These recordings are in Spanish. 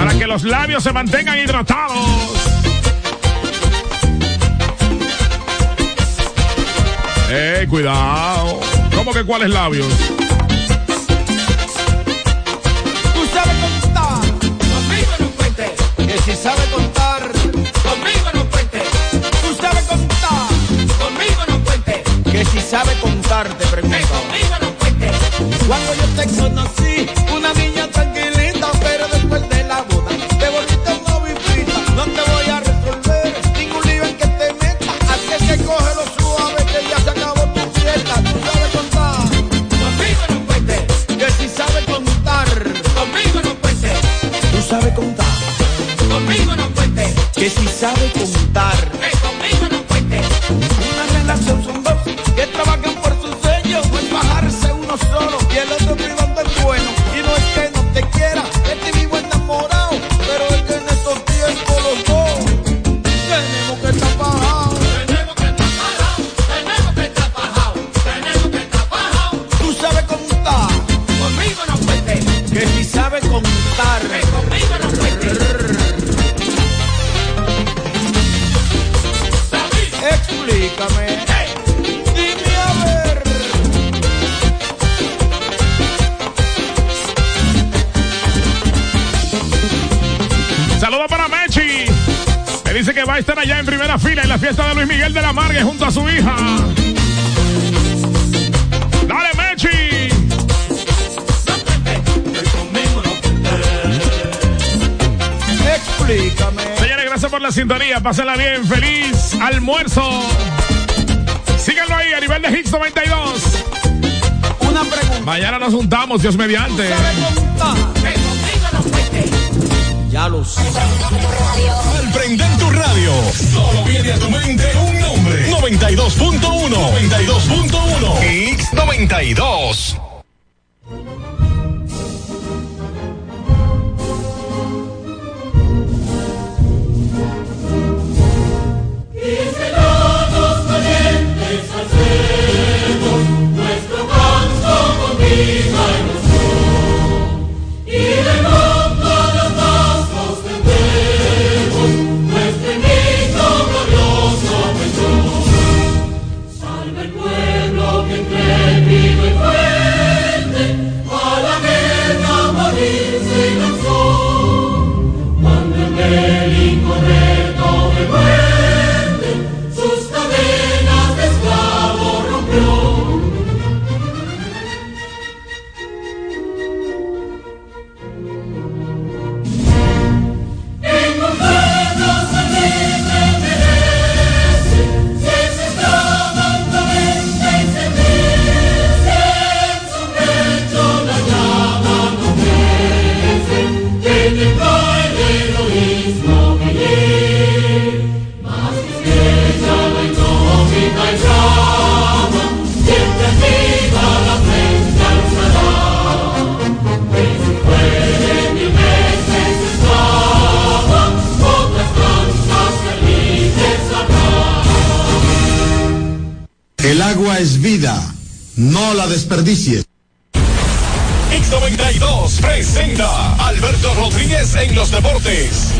Para que los labios se mantengan hidratados. Eh, cuidado. ¿Cómo que cuáles labios? Tú sabes contar, conmigo no cuentes. Que si sabes contar, conmigo no cuentes. Tú sabes contar, conmigo no cuentes. Que si sabes contar, te pregunto. Que conmigo no cuentes. Cuando yo te conocí, una niña Que si sabes contar, Junto a su hija. Dale, Mechi. Explícame. Señores, gracias por la sintonía. Pásenla bien. Feliz almuerzo. Síganlo ahí a nivel de Hits 92. Una pregunta. Mañana nos juntamos, Dios mediante. Ya lo al prender tu radio, solo viene a tu mente un nombre. 92.1. 92.1. X92. No la desperdicies. X 92 presenta Alberto Rodríguez en los deportes.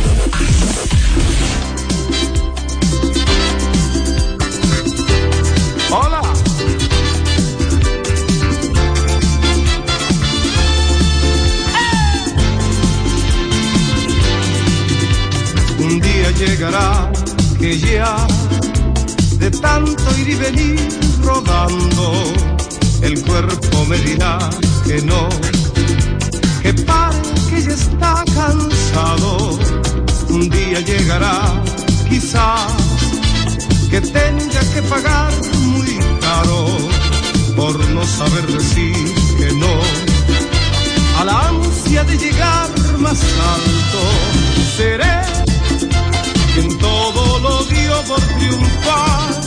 Hola. Un día llegará que ya de tanto ir y venir rodando, el cuerpo me dirá que no, que pare, que ya está cansado. Un día llegará, quizás, que tenga que pagar muy caro por no saber decir que no a la ansia de llegar más alto. Seré quien todo lo dio por triunfar,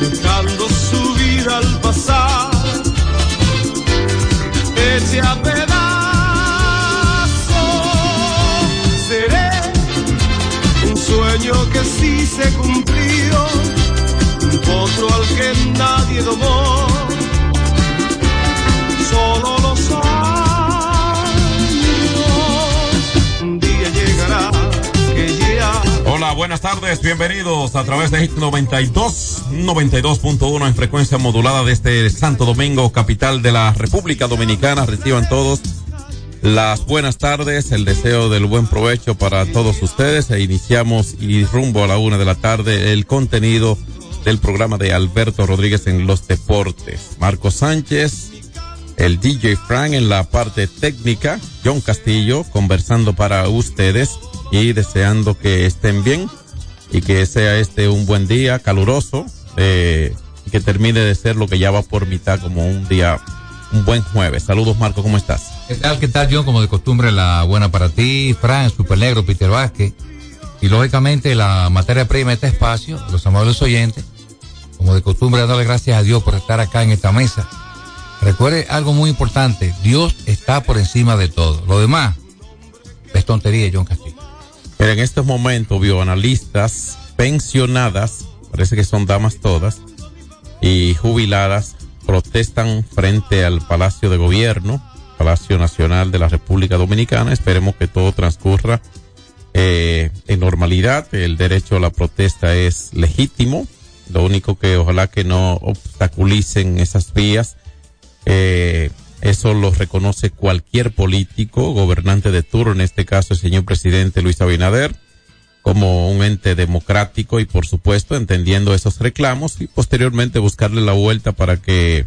dejando su vida al pasar. Eche a pedazos, seré un sueño que sí se cumplió, un potro al que nadie domó. Solo los años tardes, bienvenidos a través de Hit 92, 92.1 en frecuencia modulada desde Santo Domingo, capital de la República Dominicana. Reciban todos las buenas tardes, el deseo del buen provecho para todos ustedes e iniciamos y rumbo a la una de la tarde el contenido del programa de Alberto Rodríguez en los deportes. Marco Sánchez, el DJ Frank en la parte técnica, John Castillo conversando para ustedes y deseando que estén bien y que sea este un buen día caluroso y que termine de ser lo que ya va por mitad como un día, un buen jueves. Saludos Marco, ¿cómo estás? ¿Qué tal, qué tal, John? Como de costumbre, la buena para ti, Fran, Super Negro, Peter Vázquez. Y lógicamente la materia prima de este espacio, los amables oyentes, como de costumbre, darle gracias a Dios por estar acá en esta mesa. Recuerde algo muy importante, Dios está por encima de todo. Lo demás es tontería, John Castillo. Pero en estos momentos, bioanalistas pensionadas, parece que son damas todas, y jubiladas, protestan frente al Palacio de Gobierno, Palacio Nacional de la República Dominicana. Esperemos que todo transcurra eh, en normalidad. El derecho a la protesta es legítimo. Lo único que ojalá que no obstaculicen esas vías. Eh, eso lo reconoce cualquier político, gobernante de turno, en este caso el señor presidente Luis Abinader, como un ente democrático y por supuesto entendiendo esos reclamos y posteriormente buscarle la vuelta para que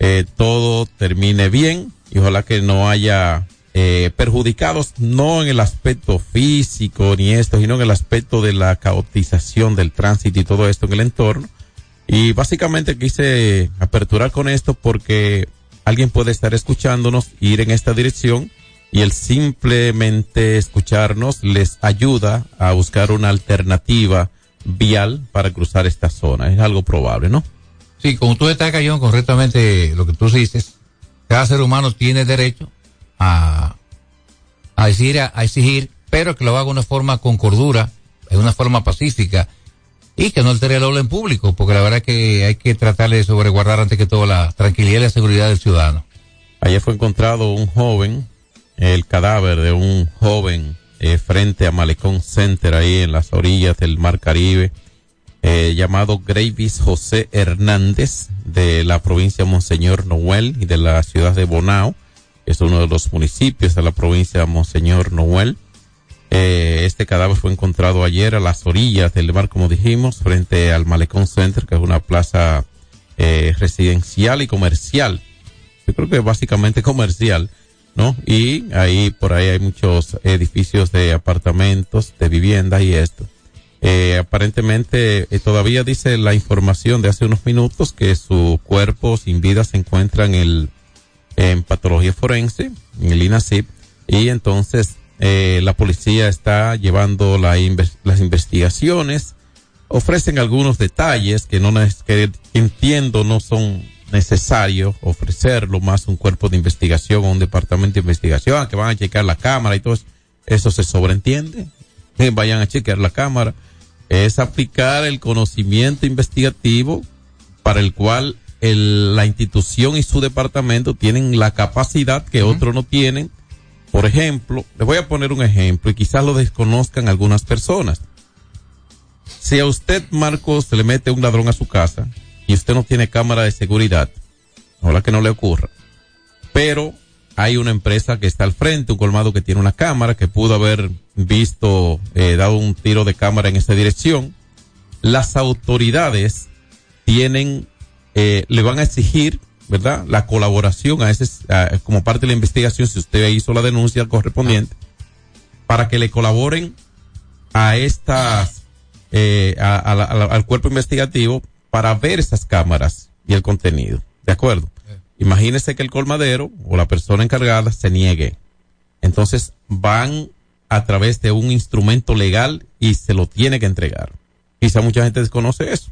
eh, todo termine bien y ojalá que no haya eh, perjudicados, no en el aspecto físico ni esto, sino en el aspecto de la caotización del tránsito y todo esto en el entorno. Y básicamente quise aperturar con esto porque alguien puede estar escuchándonos, ir en esta dirección y el simplemente escucharnos les ayuda a buscar una alternativa vial para cruzar esta zona. Es algo probable, ¿no? Sí, como tú destacas, John, correctamente lo que tú dices, cada ser humano tiene derecho a, a, decir, a, exigir, pero que lo haga de una forma con cordura, de una forma pacífica y que no altere el orden público, porque la verdad es que hay que tratar de sobreguardar ante que todo la tranquilidad y la seguridad del ciudadano. Ayer fue encontrado un joven, el cadáver de un joven eh, frente a Malecón Center, ahí en las orillas del Mar Caribe, eh, llamado Gravis José Hernández, de la provincia de Monseñor Noel y de la ciudad de Bonao, es uno de los municipios de la provincia de Monseñor Noel. Eh, este cadáver fue encontrado ayer a las orillas del mar, como dijimos, frente al Malecón Center, que es una plaza eh, residencial y comercial. Yo creo que básicamente comercial, ¿no? Y ahí, por ahí hay muchos edificios de apartamentos, de viviendas y esto. Eh, aparentemente, eh, todavía dice la información de hace unos minutos que su cuerpo sin vida se encuentra en el, en patología forense, en el INACIP, y entonces eh, la policía está llevando la inves- las investigaciones, ofrecen algunos detalles que no que entiendo no son necesarios ofrecerlo más un cuerpo de investigación o un departamento de investigación que van a checar la cámara y todo eso, eso se sobreentiende. Que vayan a chequear la cámara. Es aplicar el conocimiento investigativo para el cual el- la institución y su departamento tienen la capacidad que otros no tienen por ejemplo, les voy a poner un ejemplo y quizás lo desconozcan algunas personas. Si a usted, Marcos, se le mete un ladrón a su casa y usted no tiene cámara de seguridad, ojalá que no le ocurra. Pero hay una empresa que está al frente, un colmado que tiene una cámara, que pudo haber visto, eh, dado un tiro de cámara en esa dirección. Las autoridades tienen, eh, le van a exigir, ¿verdad? La colaboración a ese, a- como parte de la investigación, si usted hizo la denuncia correspondiente, para que le colaboren a estas, eh, a- al cuerpo investigativo para ver esas cámaras y el contenido. ¿De acuerdo? Imagínese que el colmadero o la persona encargada se niegue. Entonces van a través de un instrumento legal y se lo tiene que entregar. Quizá mucha gente desconoce eso.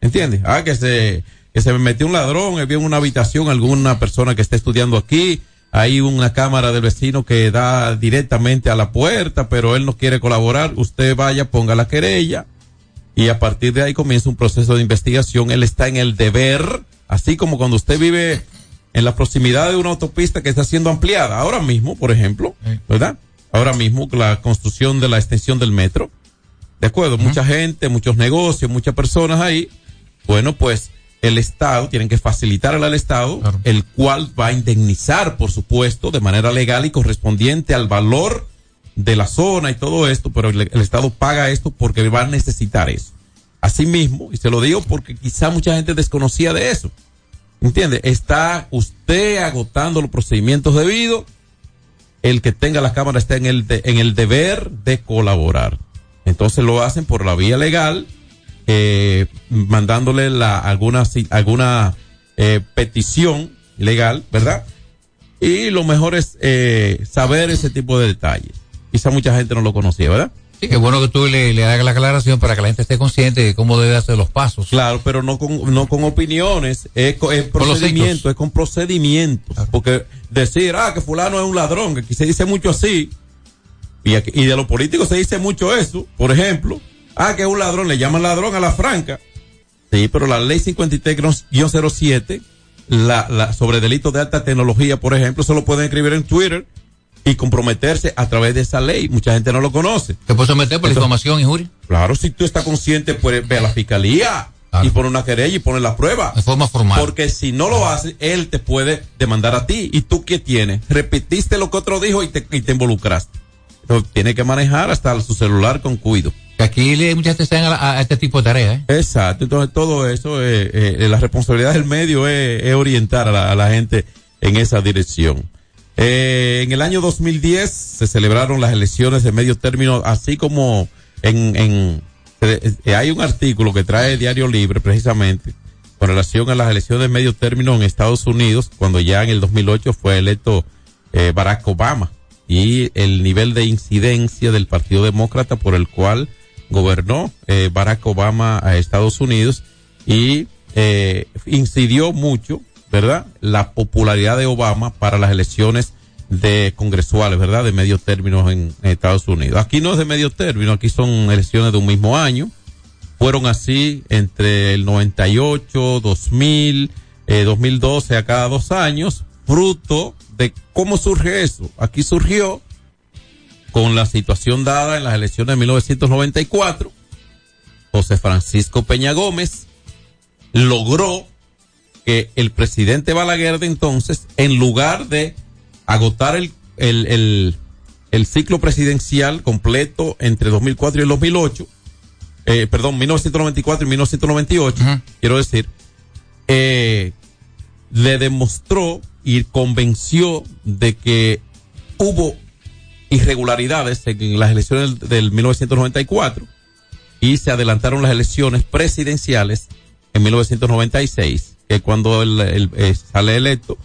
¿Entiendes? Ah, que se, que se me metió un ladrón, había en una habitación alguna persona que está estudiando aquí, hay una cámara del vecino que da directamente a la puerta, pero él no quiere colaborar, usted vaya, ponga la querella y a partir de ahí comienza un proceso de investigación. Él está en el deber, así como cuando usted vive en la proximidad de una autopista que está siendo ampliada, ahora mismo, por ejemplo, ¿verdad? Ahora mismo la construcción de la extensión del metro, ¿De acuerdo? Mucha gente, muchos negocios, muchas personas ahí. Bueno, pues el Estado, tienen que facilitar al Estado, Claro. el cual va a indemnizar, por supuesto, de manera legal y correspondiente al valor de la zona y todo esto, pero el, el Estado paga esto porque va a necesitar eso. Asimismo, y se lo digo porque quizá mucha gente desconocía de eso. ¿Entiende? Está usted agotando los procedimientos debidos. El que tenga la cámara está en el, de- en el deber de colaborar. Entonces lo hacen por la vía legal, eh, mandándole la, alguna, alguna eh, petición legal, ¿verdad? Y lo mejor es eh, saber ese tipo de detalles. Quizá mucha gente no lo conocía, ¿verdad? Sí, que bueno que tú le, le hagas la aclaración para que la gente esté consciente de cómo debe hacer los pasos. Claro, pero no con, no con opiniones, es, co- es Con procedimiento, es con procedimientos. Porque decir, ah, que fulano es un ladrón, que aquí se dice mucho así, y, aquí- y de los políticos se dice mucho eso, por ejemplo, ah, que es un ladrón, le llaman ladrón a la franca. Sí, pero la ley 53-07, la, la, sobre delitos de alta tecnología, por ejemplo, solo pueden escribir en Twitter y comprometerse a través de esa ley. Mucha gente no lo conoce. Te puedes someter por Eso- difamación, injuria, Claro, si tú estás consciente, pues ve a la fiscalía Claro. y pone una querella y pone la prueba. de forma formal. Porque si no lo hace, él te puede demandar a ti. ¿Y tú qué tienes? Repetiste lo que otro dijo y te, y te involucraste. Entonces, tiene que manejar hasta su celular con cuidado. Que aquí le, mucha gente está a, a este tipo de tareas, ¿eh? Exacto. Entonces, todo eso, eh, eh, la responsabilidad del medio es, orientar a la, gente en esa dirección. Eh, en el año 2010 se celebraron las elecciones de medio término, así como en, en hay un artículo que trae Diario Libre precisamente con relación a las elecciones de medio término en Estados Unidos, cuando ya en el 2008 fue electo eh, Barack Obama y el nivel de incidencia del Partido Demócrata por el cual gobernó eh, Barack Obama a Estados Unidos y eh, incidió mucho, ¿verdad? La popularidad de Obama para las elecciones de congresuales, ¿verdad? De medio término en, Estados Unidos. Aquí no es de medio término, aquí son elecciones de un mismo año. Fueron así entre el 98, 2000, eh, 2012 a cada dos años, fruto de cómo surge eso. Aquí surgió con la situación dada en las elecciones de 1994. José Francisco Peña Gómez logró que el presidente Balaguer de entonces, en lugar de agotar el, el, el, el ciclo presidencial completo entre 2004 y el 2008, eh, perdón, 1994 y 1998, Ujú. quiero decir, eh, le demostró y convenció de que hubo irregularidades en las elecciones del, del 1994 y se adelantaron las elecciones presidenciales en 1996, que es cuando él, él, eh, sale electo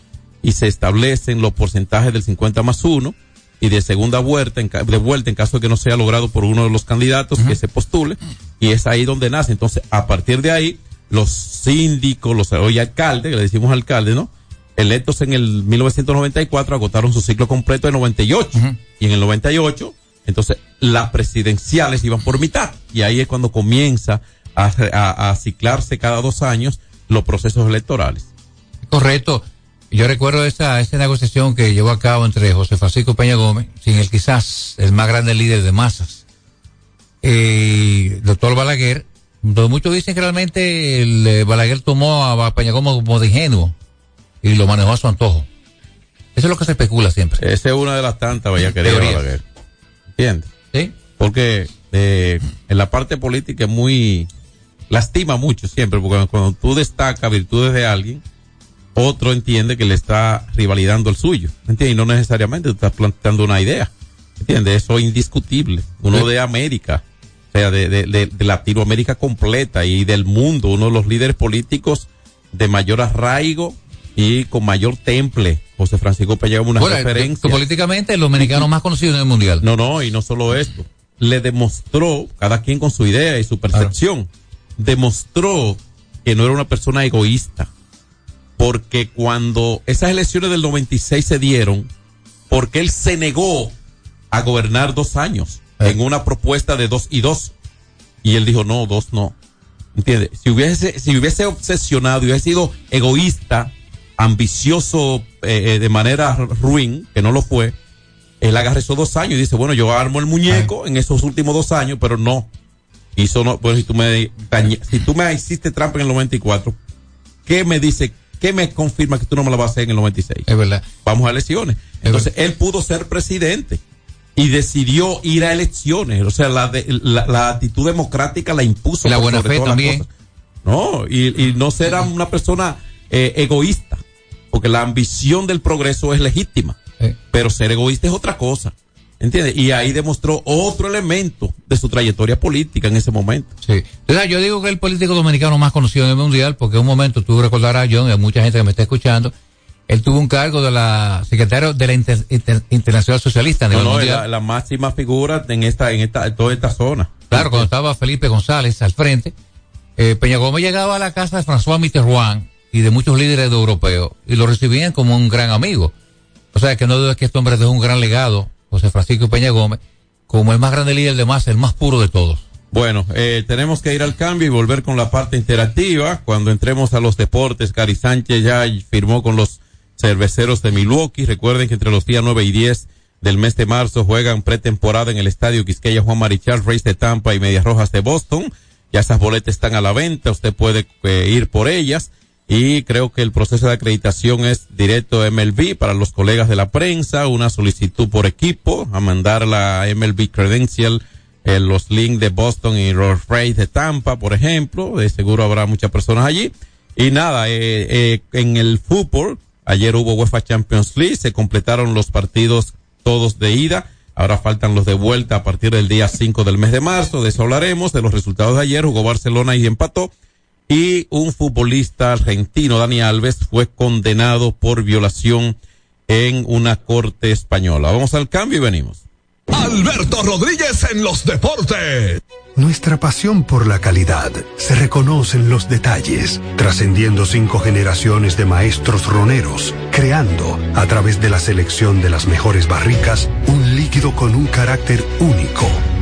y se establecen los porcentajes del 50 más 1 y de segunda vuelta, en, de vuelta en caso de que no sea logrado por uno de los candidatos que se postule y es ahí donde nace. Entonces, a partir de ahí, los síndicos, los hoy alcaldes, que le decimos alcalde, ¿no? Electos en el 1994 agotaron su ciclo completo de 98 Ujú. y en el 98 entonces las presidenciales iban por mitad y ahí es cuando comienza a, a- a ciclarse cada dos años los procesos electorales. Correcto. Yo recuerdo esa, esa negociación que llevó a cabo entre José Francisco Peña Gómez, sin el quizás el más grande líder de masas, eh, doctor Balaguer, muchos dicen que realmente el, eh, Balaguer tomó a Peña Gómez como de ingenuo y lo manejó a su antojo. Eso es lo que se especula siempre. Esa es una de las tantas vaya que diga Teorías. Balaguer. ¿Entiendes? ¿Sí? Porque eh, en la parte política es muy lastima mucho siempre, porque cuando tú destacas virtudes de alguien, otro entiende que le está rivalidando el suyo, ¿entiendes? Y no necesariamente tú estás planteando una idea, ¿entiendes? Eso es indiscutible. Uno Sí. de América, o sea, de, de, de- de Latinoamérica completa y del mundo, uno de los líderes políticos de mayor arraigo y con mayor temple, José Francisco Peña una Bueno, referencia. políticamente los mexicanos más conocidos en el mundial. No, no, y no solo esto. Le demostró, cada quien con su idea y su percepción, demostró que no era una persona egoísta. Porque cuando esas elecciones del 96 se dieron, porque él se negó a gobernar dos años Eh. en una propuesta de dos y dos. Y él dijo, no, dos no. ¿Entiendes? Si hubiese, si hubiese obsesionado y hubiese sido egoísta, ambicioso eh, eh, de manera ruin, que no lo fue, él agarra esos dos años y dice, bueno, yo armo el muñeco en esos últimos dos años, pero no. hizo no, bueno, si tú me si tú me hiciste trampa en el 94, ¿qué me dice, qué me confirma que tú no me la vas a hacer en el 96? Es verdad. Vamos a elecciones. Entonces, él pudo ser presidente y decidió ir a elecciones. O sea, la, de- la, la actitud democrática la impuso. Y la buena fe también. No, y, y no ser una persona eh, egoísta, porque la ambición del progreso es legítima, pero ser egoísta es otra cosa. ¿Entiendes? Y ahí demostró otro elemento de su trayectoria política en ese momento. Sí. Entonces, yo digo que el político dominicano más conocido en el mundial, porque en un momento tú recordarás, John, y a mucha gente que me está escuchando, él tuvo un cargo de la secretario de la Inter- Inter- Internacional Socialista No, no, la máxima figura en esta, en esta, en toda esta zona. Claro, cuando estaba Felipe González al frente, eh, Peña Gómez llegaba a la casa de François Mitterrand y de muchos líderes de europeos y lo recibían como un gran amigo. O sea, que no dudes que este hombre dejó un gran legado, José Francisco Peña Gómez, como el más grande líder de masa, el más puro de todos. Bueno, eh, tenemos que ir al cambio y volver con la parte interactiva. Cuando entremos a los deportes, Cari Sánchez ya firmó con los cerveceros de Milwaukee. Recuerden que entre los días 9 y 10 del mes de marzo juegan pretemporada en el estadio Quisqueya Juan Marichal, Rays de Tampa y Medias Rojas de Boston. Ya esas boletas están a la venta, usted puede eh, ir por ellas. Y creo que el proceso de acreditación es directo MLB para los colegas de la prensa, una solicitud por equipo, a mandar la MLB Credential eh, los links de Boston y los Rays de Tampa, por ejemplo. De seguro habrá muchas personas allí. Y nada, eh, eh, en el fútbol, ayer hubo UEFA Champions League, se completaron los partidos todos de ida. Ahora faltan los de vuelta a partir del día 5 del mes de marzo. De eso hablaremos, de los resultados de ayer. Jugó Barcelona y empató. Y un futbolista argentino, Dani Alves, fue condenado por violación en una corte española. Vamos al cambio y venimos. Alberto Rodríguez en los deportes. Nuestra pasión por la calidad se reconoce en los detalles, trascendiendo cinco generaciones de maestros roneros, creando, a través de la selección de las mejores barricas, un líquido con un carácter único,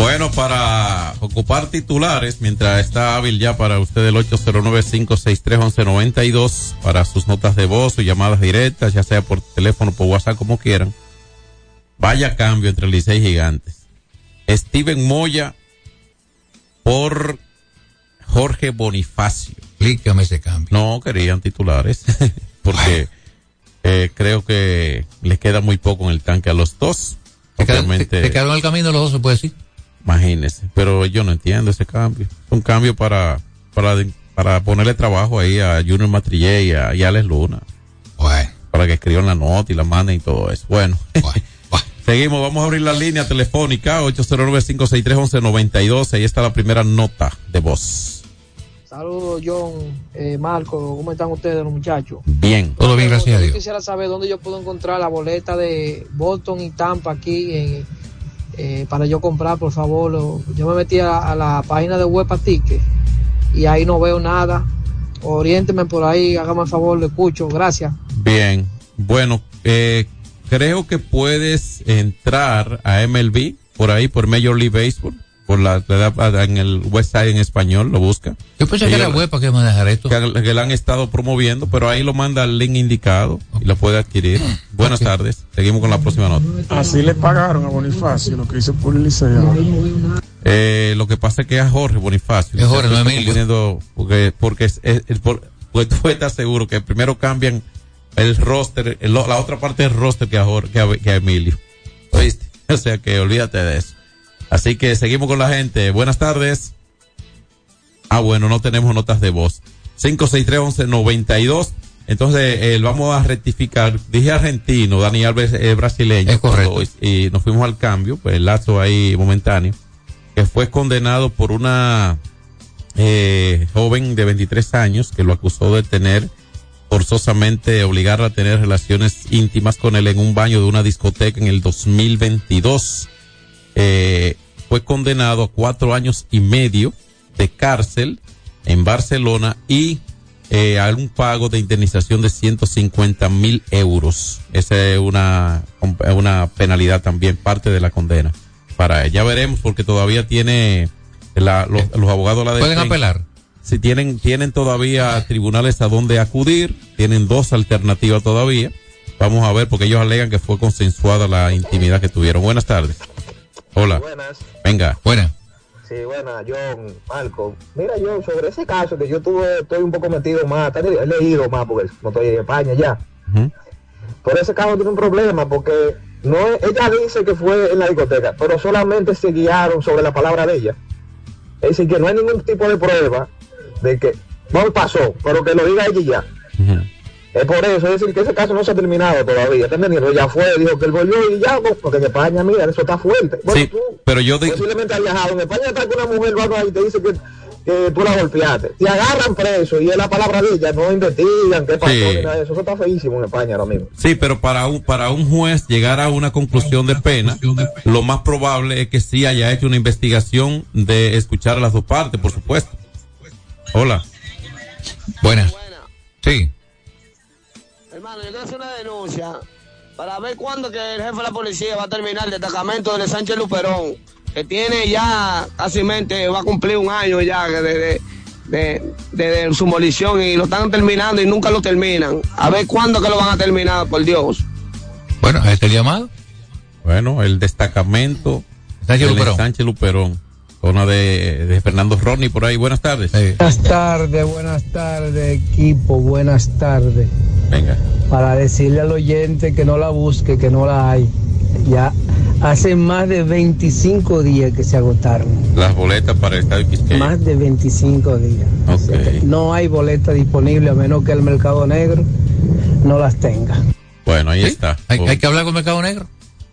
Bueno, para ocupar titulares, mientras está hábil ya para usted el 809-563-1192, para sus notas de voz o llamadas directas, ya sea por teléfono, por WhatsApp, como quieran. Vaya cambio entre Licey y Gigantes. Steven Moya por Jorge Bonifacio. Explícame ese cambio. No querían titulares, porque eh, creo que les queda muy poco en el tanque a los dos. ¿Te quedaron, en el camino los dos, se puede decir? Imagínese, pero yo no entiendo ese cambio. Es un cambio para, para, para ponerle trabajo ahí a Junior Matrillé y a, y a Alex Luna. Para que escriban la nota y la manden y todo eso. Bueno. Seguimos, vamos a abrir la línea telefónica 809-563-1192. Ahí está la primera nota de voz. Saludos, John, eh, Marco, ¿cómo están ustedes, los muchachos? Bien. Todo bien, gracias a Yo Dios. quisiera saber dónde yo puedo encontrar la boleta de Boston y Tampa aquí en, eh, para yo comprar, por favor. Yo me metí a, a la página de Huepa Ticket y ahí no veo nada. Oriénteme por ahí, hágame el favor, lo escucho, gracias. Bien. Bueno, eh, creo que puedes entrar a MLB por ahí, por Major League Baseball. Por la, en el website en español, lo busca. Yo pensé que era web para que manejar esto. que, que la han estado promoviendo, pero ahí lo manda al link indicado y lo puede adquirir. Buenas tardes. Seguimos con la próxima nota. Así le pagaron a Bonifacio lo que hizo por el Liceo. Eh, lo que pasa es que es a Jorge Bonifacio. Es Jorge, no Emilio. Porque, porque, es, es- es por- porque tú estás seguro que primero cambian el roster, el- la otra parte del roster que a, Jorge, que a, que a Emilio. ¿Oíste? O sea que olvídate de eso. Así que seguimos con la gente. Buenas tardes. Ah, bueno, no tenemos notas de voz. 563-1192. Entonces, eh, vamos a rectificar. Dije argentino, Dani Alves es brasileño. Es correcto. Y nos fuimos al cambio, pues el lazo ahí momentáneo. Que fue condenado por una eh, joven de 23 años que lo acusó de tener forzosamente obligarla a tener relaciones íntimas con él en un baño de una discoteca en el 2022. Eh, fue condenado a cuatro años y medio de cárcel en Barcelona y eh, a un pago de indemnización de 150 mil euros. Esa es una, una penalidad también, parte de la condena para él. Ya veremos porque todavía tiene la- los, los abogados la ¿Pueden apelar? Si tienen, tienen todavía tribunales a donde acudir, tienen dos alternativas todavía. Vamos a ver, porque ellos alegan que fue consensuada la intimidad que tuvieron. Buenas tardes. Hola. Buenas. Venga. Buena. Sí, buena, John, Marco. Mira, yo sobre ese caso que yo tuve, estoy un poco metido más, he leído más porque no estoy en España ya. Por ese caso tiene un problema porque no ella dice que fue en la discoteca, pero solamente se guiaron sobre la palabra de ella. Es decir, que no hay ningún tipo de prueba de que no pasó, pero que lo diga ella ya. Es por eso, es decir, que ese caso no se ha terminado todavía. ¿Está entendiendo? Ya fue, dijo que él volvió y ya, pues, porque en España, mira, eso está fuerte. Bueno, Sí, tú pero yo digo, posiblemente has viajado. En España está que una mujer va y te dice que, que tú la golpeaste. Te agarran preso y es la palabra de ella, no investigan qué pasó Sí. ni nada de eso. Eso está feísimo en España ahora mismo. sí, pero para un, para un juez llegar a una conclusión de pena, lo más probable es que sí haya hecho una investigación de escuchar a las dos partes, por supuesto. Hola. Buenas. Sí. Hermano, yo quiero hacer una denuncia para ver cuándo que el jefe de la policía va a terminar el destacamento de Sánchez Luperón, que tiene ya casi mente, va a cumplir un año ya desde de, de, de su molición y lo están terminando y nunca lo terminan. A ver cuándo que lo van a terminar, por Dios. Bueno, el llamado. Bueno, el destacamento Sánchez Luperón. Sánchez Luperón. Zona de, de Fernando Rodney por ahí. Buenas tardes. Buenas tardes, buenas tardes, equipo, buenas tardes. Venga. Para decirle al oyente que no la busque, que no la hay. Ya hace más de 25 días que se agotaron. Las boletas para el Estadio Quisqueya. Más de 25 días. O sea que no hay boleta disponible a menos que el mercado negro no las tenga. Bueno, ahí está. Hay, hay que hablar con el Mercado Negro.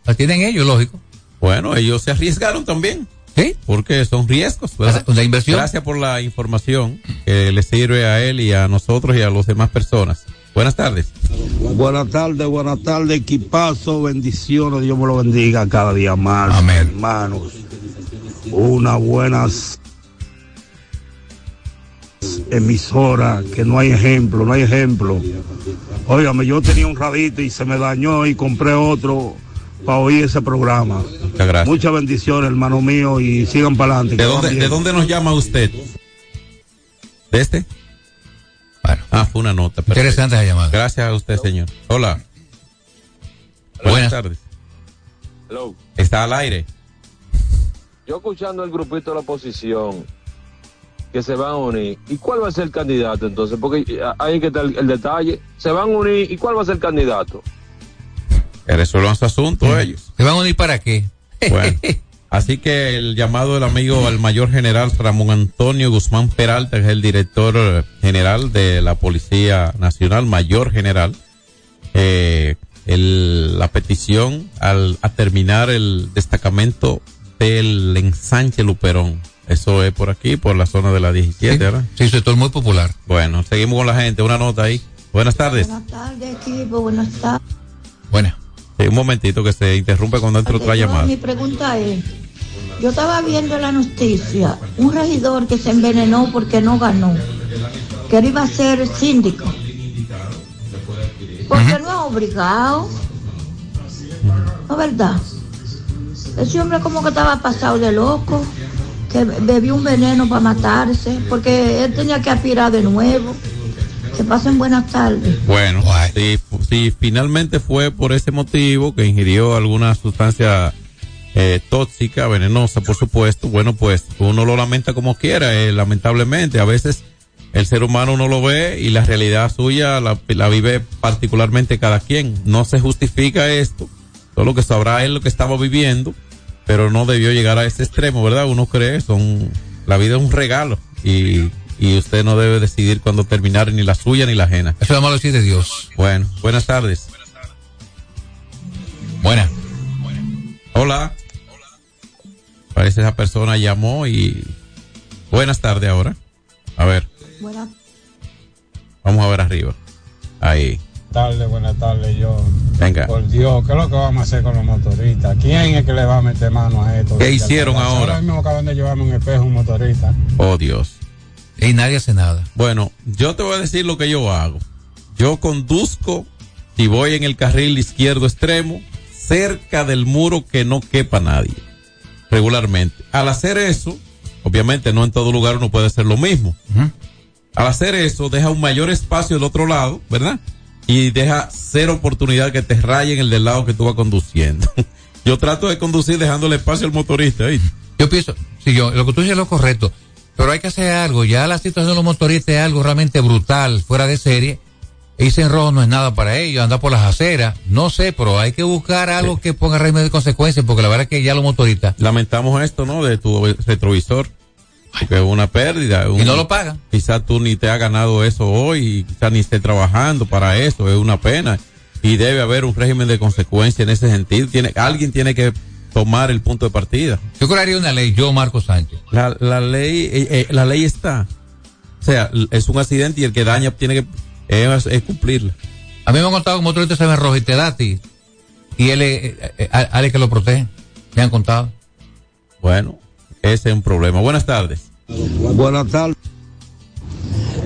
La tienen ellos, lógico. Bueno, ellos se arriesgaron también. Sí. Porque son riesgos, ¿verdad? La inversión. Gracias por la información que le sirve a él y a nosotros y a las demás personas. Buenas tardes. Buenas tardes, buenas tardes, equipazo, bendiciones, Dios me lo bendiga cada día más. Amén. Hermanos, unas buenas emisoras, que no hay ejemplo, no hay ejemplo. Óigame, yo tenía un radito y se me dañó y compré otro para oír ese programa. Muchas gracias. Muchas bendiciones, hermano mío, y sigan para adelante. ¿De dónde. ¿De dónde nos llama usted? ¿De este? Bueno. Ah, fue una nota. perfecto. Interesante la llamada. Gracias a usted, señor. Hola. Buenas. Buenas tardes. Hello. Está al aire. Yo escuchando el grupito de la oposición que se van a unir. ¿Y cuál va a ser el candidato entonces? Porque eh, ahí que está el, el detalle. Se van a unir. ¿Y cuál va a ser el candidato? Que resuelvan su asunto ellos. ¿Se van a unir para qué? Bueno. Así que el llamado del amigo al mayor general Ramón Antonio Guzmán Peralta, que es el director general de la Policía Nacional, mayor general, eh, el- la petición al, a terminar el destacamento del ensanche Luperón. Eso es por aquí, por la zona de la 17, ¿verdad? Sí, sector muy popular. Bueno, seguimos con la gente. Una nota ahí. Buenas tardes. Buenas tardes, equipo. Buenas tardes. Buena. Sí, un momentito que se interrumpe cuando entre otra llamada. Mi pregunta es, yo estaba viendo en la noticia un regidor que se envenenó porque no ganó, que él iba a ser síndico. Porque no es obligado. ¿No es verdad? Ese hombre como que estaba pasado de loco, que bebió un veneno para matarse, porque él tenía que aspirar de nuevo. Que pasen buenas tardes. Bueno, si, si finalmente fue por ese motivo que ingirió alguna sustancia eh, tóxica, venenosa, por supuesto, bueno, pues uno lo lamenta como quiera, eh, lamentablemente. A veces el ser humano no lo ve y la realidad suya la, la vive particularmente cada quien. No se justifica esto, solo que sabrá él lo que estaba viviendo, pero no debió llegar a ese extremo, ¿verdad? Uno cree, son, la vida es un regalo y, y usted no debe decidir cuándo terminar ni la suya ni la ajena. Eso es malo decir de Dios. Bueno, buenas tardes. Buena. Hola. Parece esa persona llamó y buenas tardes ahora. A ver, Buenas vamos a ver arriba. Ahí. tardes, buenas tardes, yo. Venga. Por Dios, ¿qué es lo que vamos a hacer con los motoristas? ¿Quién es que le va a meter mano a esto? ¿Qué hicieron ahora? Ahora mismo acaban de llevarme un espejo un motorista. Oh Dios. Y nadie hace nada. Bueno, yo te voy a decir lo que yo hago. Yo conduzco y voy en el carril izquierdo extremo, cerca del muro que no quepa nadie. Regularmente. Al hacer eso, obviamente no en todo lugar uno puede hacer lo mismo. Al hacer eso, deja un mayor espacio del otro lado, ¿verdad? Y deja cero oportunidad que te rayen el del lado que tú vas conduciendo. Yo trato de conducir dejándole espacio al motorista. Yo pienso, si yo, lo que tú dices es lo correcto, pero hay que hacer algo. Ya la situación de los motoristas es algo realmente brutal, fuera de serie. Irse en rojo no es nada para ellos, andar por las aceras, no sé, pero hay que buscar algo que ponga régimen de consecuencias, porque la verdad es que ya los motoristas. Lamentamos esto, ¿no? De tu retrovisor. Porque es una pérdida. Y no lo pagan. Quizás tú ni te has ganado eso hoy, quizás ni estés trabajando para eso, es una pena. Y debe haber un régimen de consecuencia en ese sentido. Tiene, alguien tiene que tomar el punto de partida. Yo crearía una ley, yo Marco Sánchez. La, la ley, eh, eh, la ley está. O sea, es un accidente y el que daña tiene que es, es cumplirla. A mí me han contado que un motorista se ve rojo y te da a ti. Y él es eh, eh, que lo protege. Me han contado. Bueno, ese es un problema. Buenas tardes. Buenas tardes.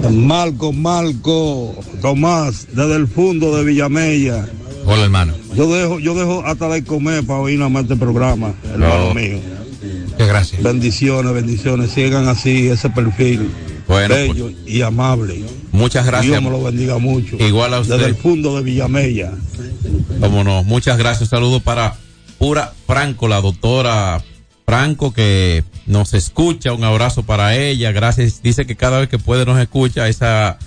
Marco, Marco, Tomás, desde el fondo de Villamella. Hola, hermano. Yo dejo, yo dejo hasta de comer para oír nada más este programa, hermano No. mío. Qué gracias. Bendiciones, bendiciones. Sigan así ese perfil. Bueno, bello y amable. Muchas gracias. Dios me lo bendiga mucho. Igual a usted. Desde el fondo de Villamella. Cómo no. Muchas gracias. Un saludo para Pura Franco, la doctora Franco que nos escucha, un abrazo para ella, gracias, dice que cada vez que puede nos escucha, esa,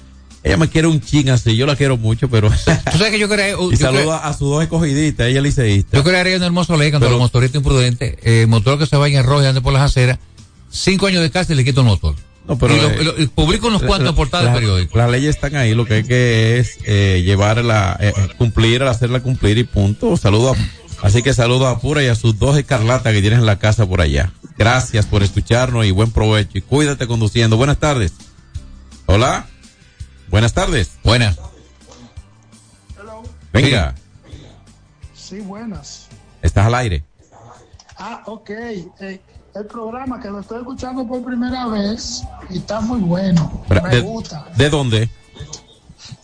ella me quiere un ching así, yo la quiero mucho, pero... Tú sabes que yo quería. y saluda a sus dos escogidistas, ella liceísta. Yo quería un hermoso ley cuando Pero- los motoristas imprudentes, eh, motor que se vaya en rojo y ande por las aceras, cinco años de cárcel y le quito el motor. No, pero, y, lo- eh, lo- publico unos cuantos la- portadas periódicos. Las leyes están ahí, lo que hay que es eh, llevarla, eh, cumplir, hacerla cumplir y punto. Saludo a- así que saludo a Pura y a sus dos escarlatas que tienes en la casa por allá. Gracias por escucharnos y buen provecho y cuídate conduciendo. Buenas tardes. Hola. Buenas tardes. Buenas. Venga, Sí, buenas. estás al aire. Ah, ok. Eh, el programa que lo estoy escuchando por primera vez y está muy bueno. Me ¿De, gusta. ¿de dónde?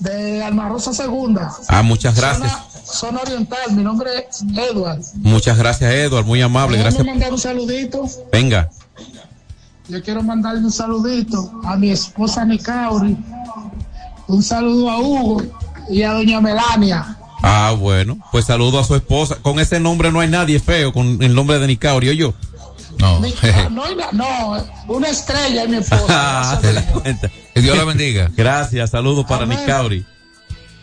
De Alma Rosa Segunda. Ah, muchas gracias. Zona, zona oriental. Mi nombre es Edward. Muchas gracias, Edward. Muy amable. Gracias. mandar un saludito. Venga. Yo quiero mandarle un saludito a mi esposa Nicauri. Un saludo a Hugo y a doña Melania. Ah, bueno. Pues saludo a su esposa. Con ese nombre no hay nadie feo, con el nombre de Nicaurio, yo. No. Ni- no, no, una estrella es mi esposa. Ah. Que Dios la bendiga. Gracias, saludos para Amén. Nicauri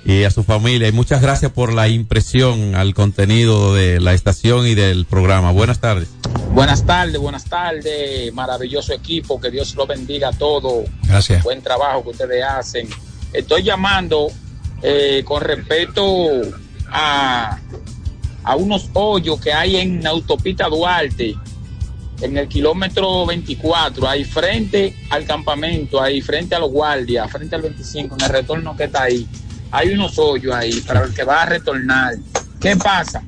y a su familia. Y muchas gracias por la impresión al contenido de la estación y del programa. Buenas tardes. Buenas tardes, buenas tardes, maravilloso equipo, que Dios lo bendiga a todo. Gracias. Buen trabajo que ustedes hacen. Estoy llamando eh, con respecto a, a unos hoyos que hay en la autopista Duarte, en el kilómetro 24, ahí frente al campamento, ahí frente a los guardias, frente al 25, en el retorno que está ahí. Hay unos hoyos ahí para el que va a retornar. ¿Qué pasa?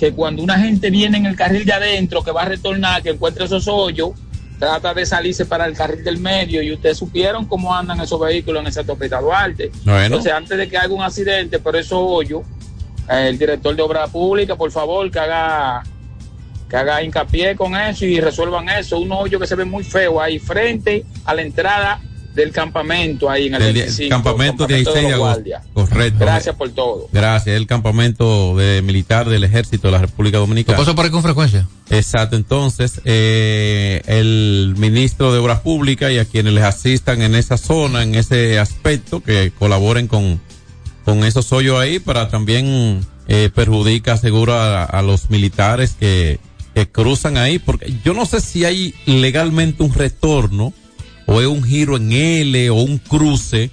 que cuando una gente viene en el carril de adentro que va a retornar, que encuentra esos hoyos, trata de salirse para el carril del medio y ustedes supieron cómo andan esos vehículos en esa autopista Duarte. Bueno. Entonces, antes de que haga un accidente por esos hoyos, eh, el director de obra pública, por favor, que haga que haga hincapié con eso y resuelvan eso. Un hoyo que se ve muy feo ahí frente a la entrada del campamento ahí en el Del 25, campamento 16 de agosto. Correcto. Gracias por todo. Gracias. El campamento de militar del ejército de la República ¿Lo Dominicana. paso por ahí con frecuencia? Exacto, entonces eh, el ministro de Obras Públicas y a quienes les asistan en esa zona, en ese aspecto, que colaboren con, con esos hoyos ahí para también eh, perjudica seguro a, a los militares que, que cruzan ahí, porque yo no sé si hay legalmente un retorno o es un giro en L o un cruce,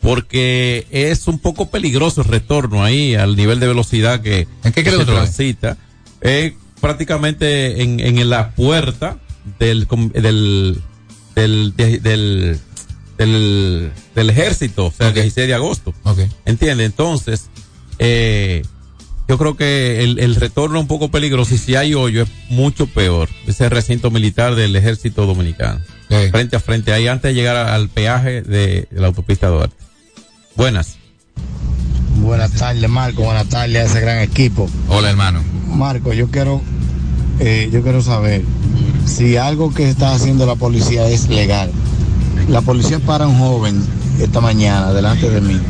porque es un poco peligroso el retorno ahí al nivel de velocidad que, ¿En qué que se es? transita. Es prácticamente en, en la puerta del, del, del, de- del, del, del ejército, o sea, el 16 de agosto. Ok. ¿Entiende? Entonces, eh, yo creo que el, el retorno es un poco peligroso y si hay hoyo es mucho peor. Ese recinto militar del ejército dominicano. Frente a frente, ahí antes de llegar al peaje de, de la autopista Duarte. Buenas. Buenas tardes, Marco. Buenas tardes a ese gran equipo. Hola, hermano. Marco, yo quiero, eh, yo quiero saber si algo que está haciendo la policía es legal. La policía para a un joven esta mañana delante de mí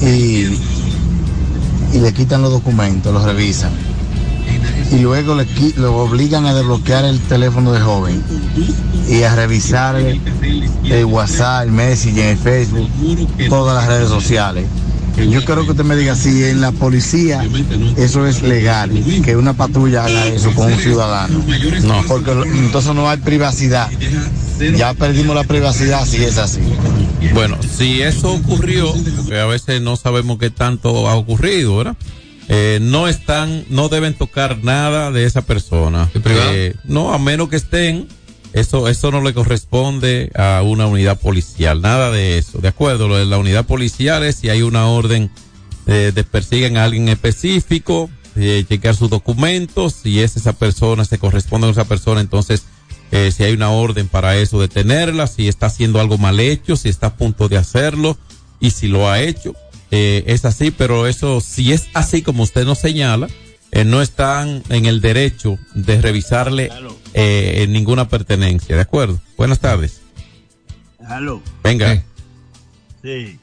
y, y le quitan los documentos, los revisan. Y luego le, lo obligan a desbloquear el teléfono del joven y a revisar el, el WhatsApp, el Messenger, el Facebook, todas las redes sociales. Yo quiero que usted me diga si en la policía eso es legal, que una patrulla haga eso con un ciudadano. No. Porque entonces no hay privacidad. Ya perdimos la privacidad si es así. Bueno, si eso ocurrió, porque a veces no sabemos qué tanto ha ocurrido, ¿verdad? Eh, no están, no deben tocar nada de esa persona. Eh, no, a menos que estén, eso, eso no le corresponde a una unidad policial, nada de eso. De acuerdo, lo de la unidad policial es si hay una orden eh, de persiguen a alguien específico, chequear sus documentos, si es esa persona, se corresponde a esa persona, entonces eh, si hay una orden para eso, detenerla, si está haciendo algo mal hecho, si está a punto de hacerlo y si lo ha hecho. Eh, es así, pero eso, si es así como usted nos señala, eh, no están en el derecho de revisarle eh, en ninguna pertenencia, ¿de acuerdo? Buenas tardes. Aló. Venga, Sí.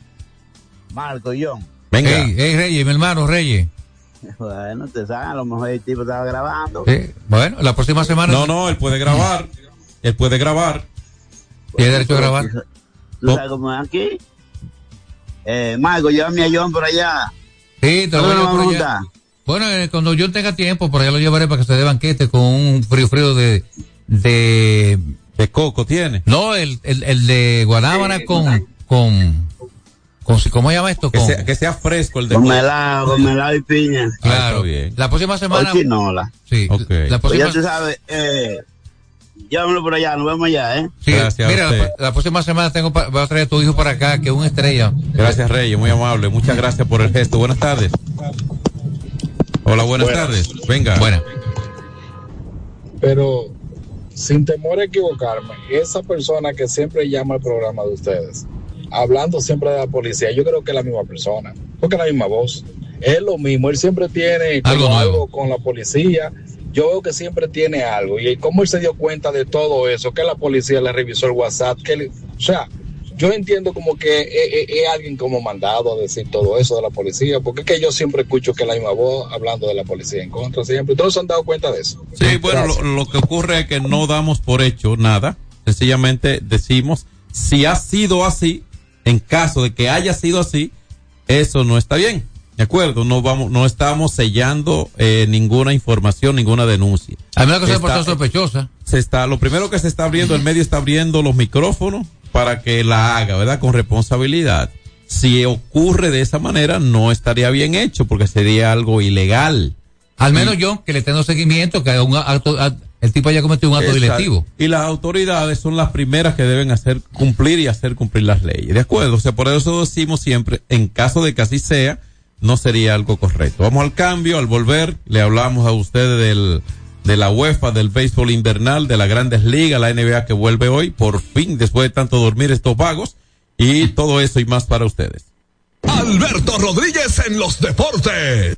Marco, John. venga. Hey, hey, Reyes, mi hermano Reyes. Bueno, te saben, a lo mejor el tipo estaba grabando. Sí. Bueno, la próxima semana. No, no, él puede grabar. Él puede grabar. Tiene derecho a grabar. ¿Tú sabes cómo es aquí? Eh, Marco, llévame a John por allá. Sí, te lo voy a ¿Dónde llevar vamos a por allá. juntar? Bueno, eh, cuando yo tenga tiempo, por allá lo llevaré para que se dé banquete con un frío frío de. de. De coco tiene. No, el, el, el de Guanábana con. con. con. ¿Cómo se llama esto? Que Con, sea, que sea fresco el de Con coco. melado, con melado y piña. claro. está bien. La próxima semana. Sí. Ok. La Pues ya tú sabes, eh, llévamelo por allá, nos vemos allá, ¿eh? sí, Gracias a mira, usted. la, la próxima semana tengo pa- voy a traer a tu hijo para acá, que es una estrella. Gracias, Reyes, muy amable. Muchas gracias por el gesto. Buenas tardes. Hola, buenas, Buenas. tardes. Venga. Buena. Pero sin temor a equivocarme, esa persona que siempre llama al programa de ustedes, hablando siempre de la policía, yo creo que es la misma persona, porque es la misma voz. Es lo mismo, él siempre tiene Algo algo, nuevo. con la policía. Yo veo que siempre tiene algo. Y cómo él se dio cuenta de todo eso, que la policía le revisó el WhatsApp, que le- o sea, yo entiendo como que es, alguien como mandado a decir todo eso de la policía, porque es que yo siempre escucho que la misma voz hablando de la policía en contra, siempre. Todos se han dado cuenta de eso. Sí, bueno, lo que ocurre es que no damos por hecho nada. Sencillamente decimos, si ha sido así, en caso de que haya sido así, eso no está bien. ¿De acuerdo? No vamos, no estamos sellando eh, ninguna información, ninguna denuncia. A mí la cosa Está- por sospechosa. se está, lo primero que se está abriendo, el medio está abriendo los micrófonos para que la haga, ¿verdad? Con responsabilidad. Si ocurre de esa manera, no estaría bien hecho porque sería algo ilegal. Al menos yo, que le tengo seguimiento, que un acto, a- el tipo haya cometido un acto Exacto. Y las autoridades son las primeras que deben hacer cumplir y hacer cumplir las leyes. ¿De acuerdo? O sea, por eso decimos siempre, en caso de que así sea, no sería algo correcto. Vamos al cambio, al volver, le hablamos a ustedes del, de la UEFA, del béisbol invernal, de las grandes ligas, la NBA que vuelve hoy, por fin, después de tanto dormir estos vagos, y todo eso y más para ustedes. Alberto Rodríguez en los deportes.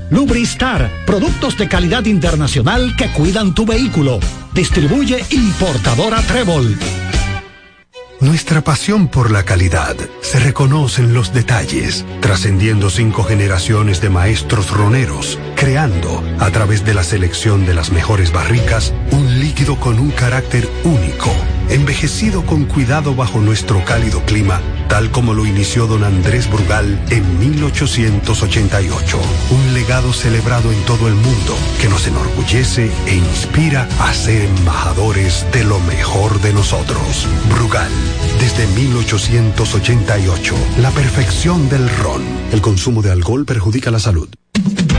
Lubristar, productos de calidad internacional que cuidan tu vehículo. Distribuye importadora Trébol. Nuestra pasión por la calidad se reconoce en los detalles, trascendiendo cinco generaciones de maestros roneros, creando, a través de la selección de las mejores barricas, un líquido con un carácter único, envejecido con cuidado bajo nuestro cálido clima, tal como lo inició don Andrés Brugal en 1888. Un legado celebrado en todo el mundo que nos enorgullece e inspira a ser embajadores de lo mejor de nosotros. Brugal, desde 1888, la perfección del ron. El consumo de alcohol perjudica la salud.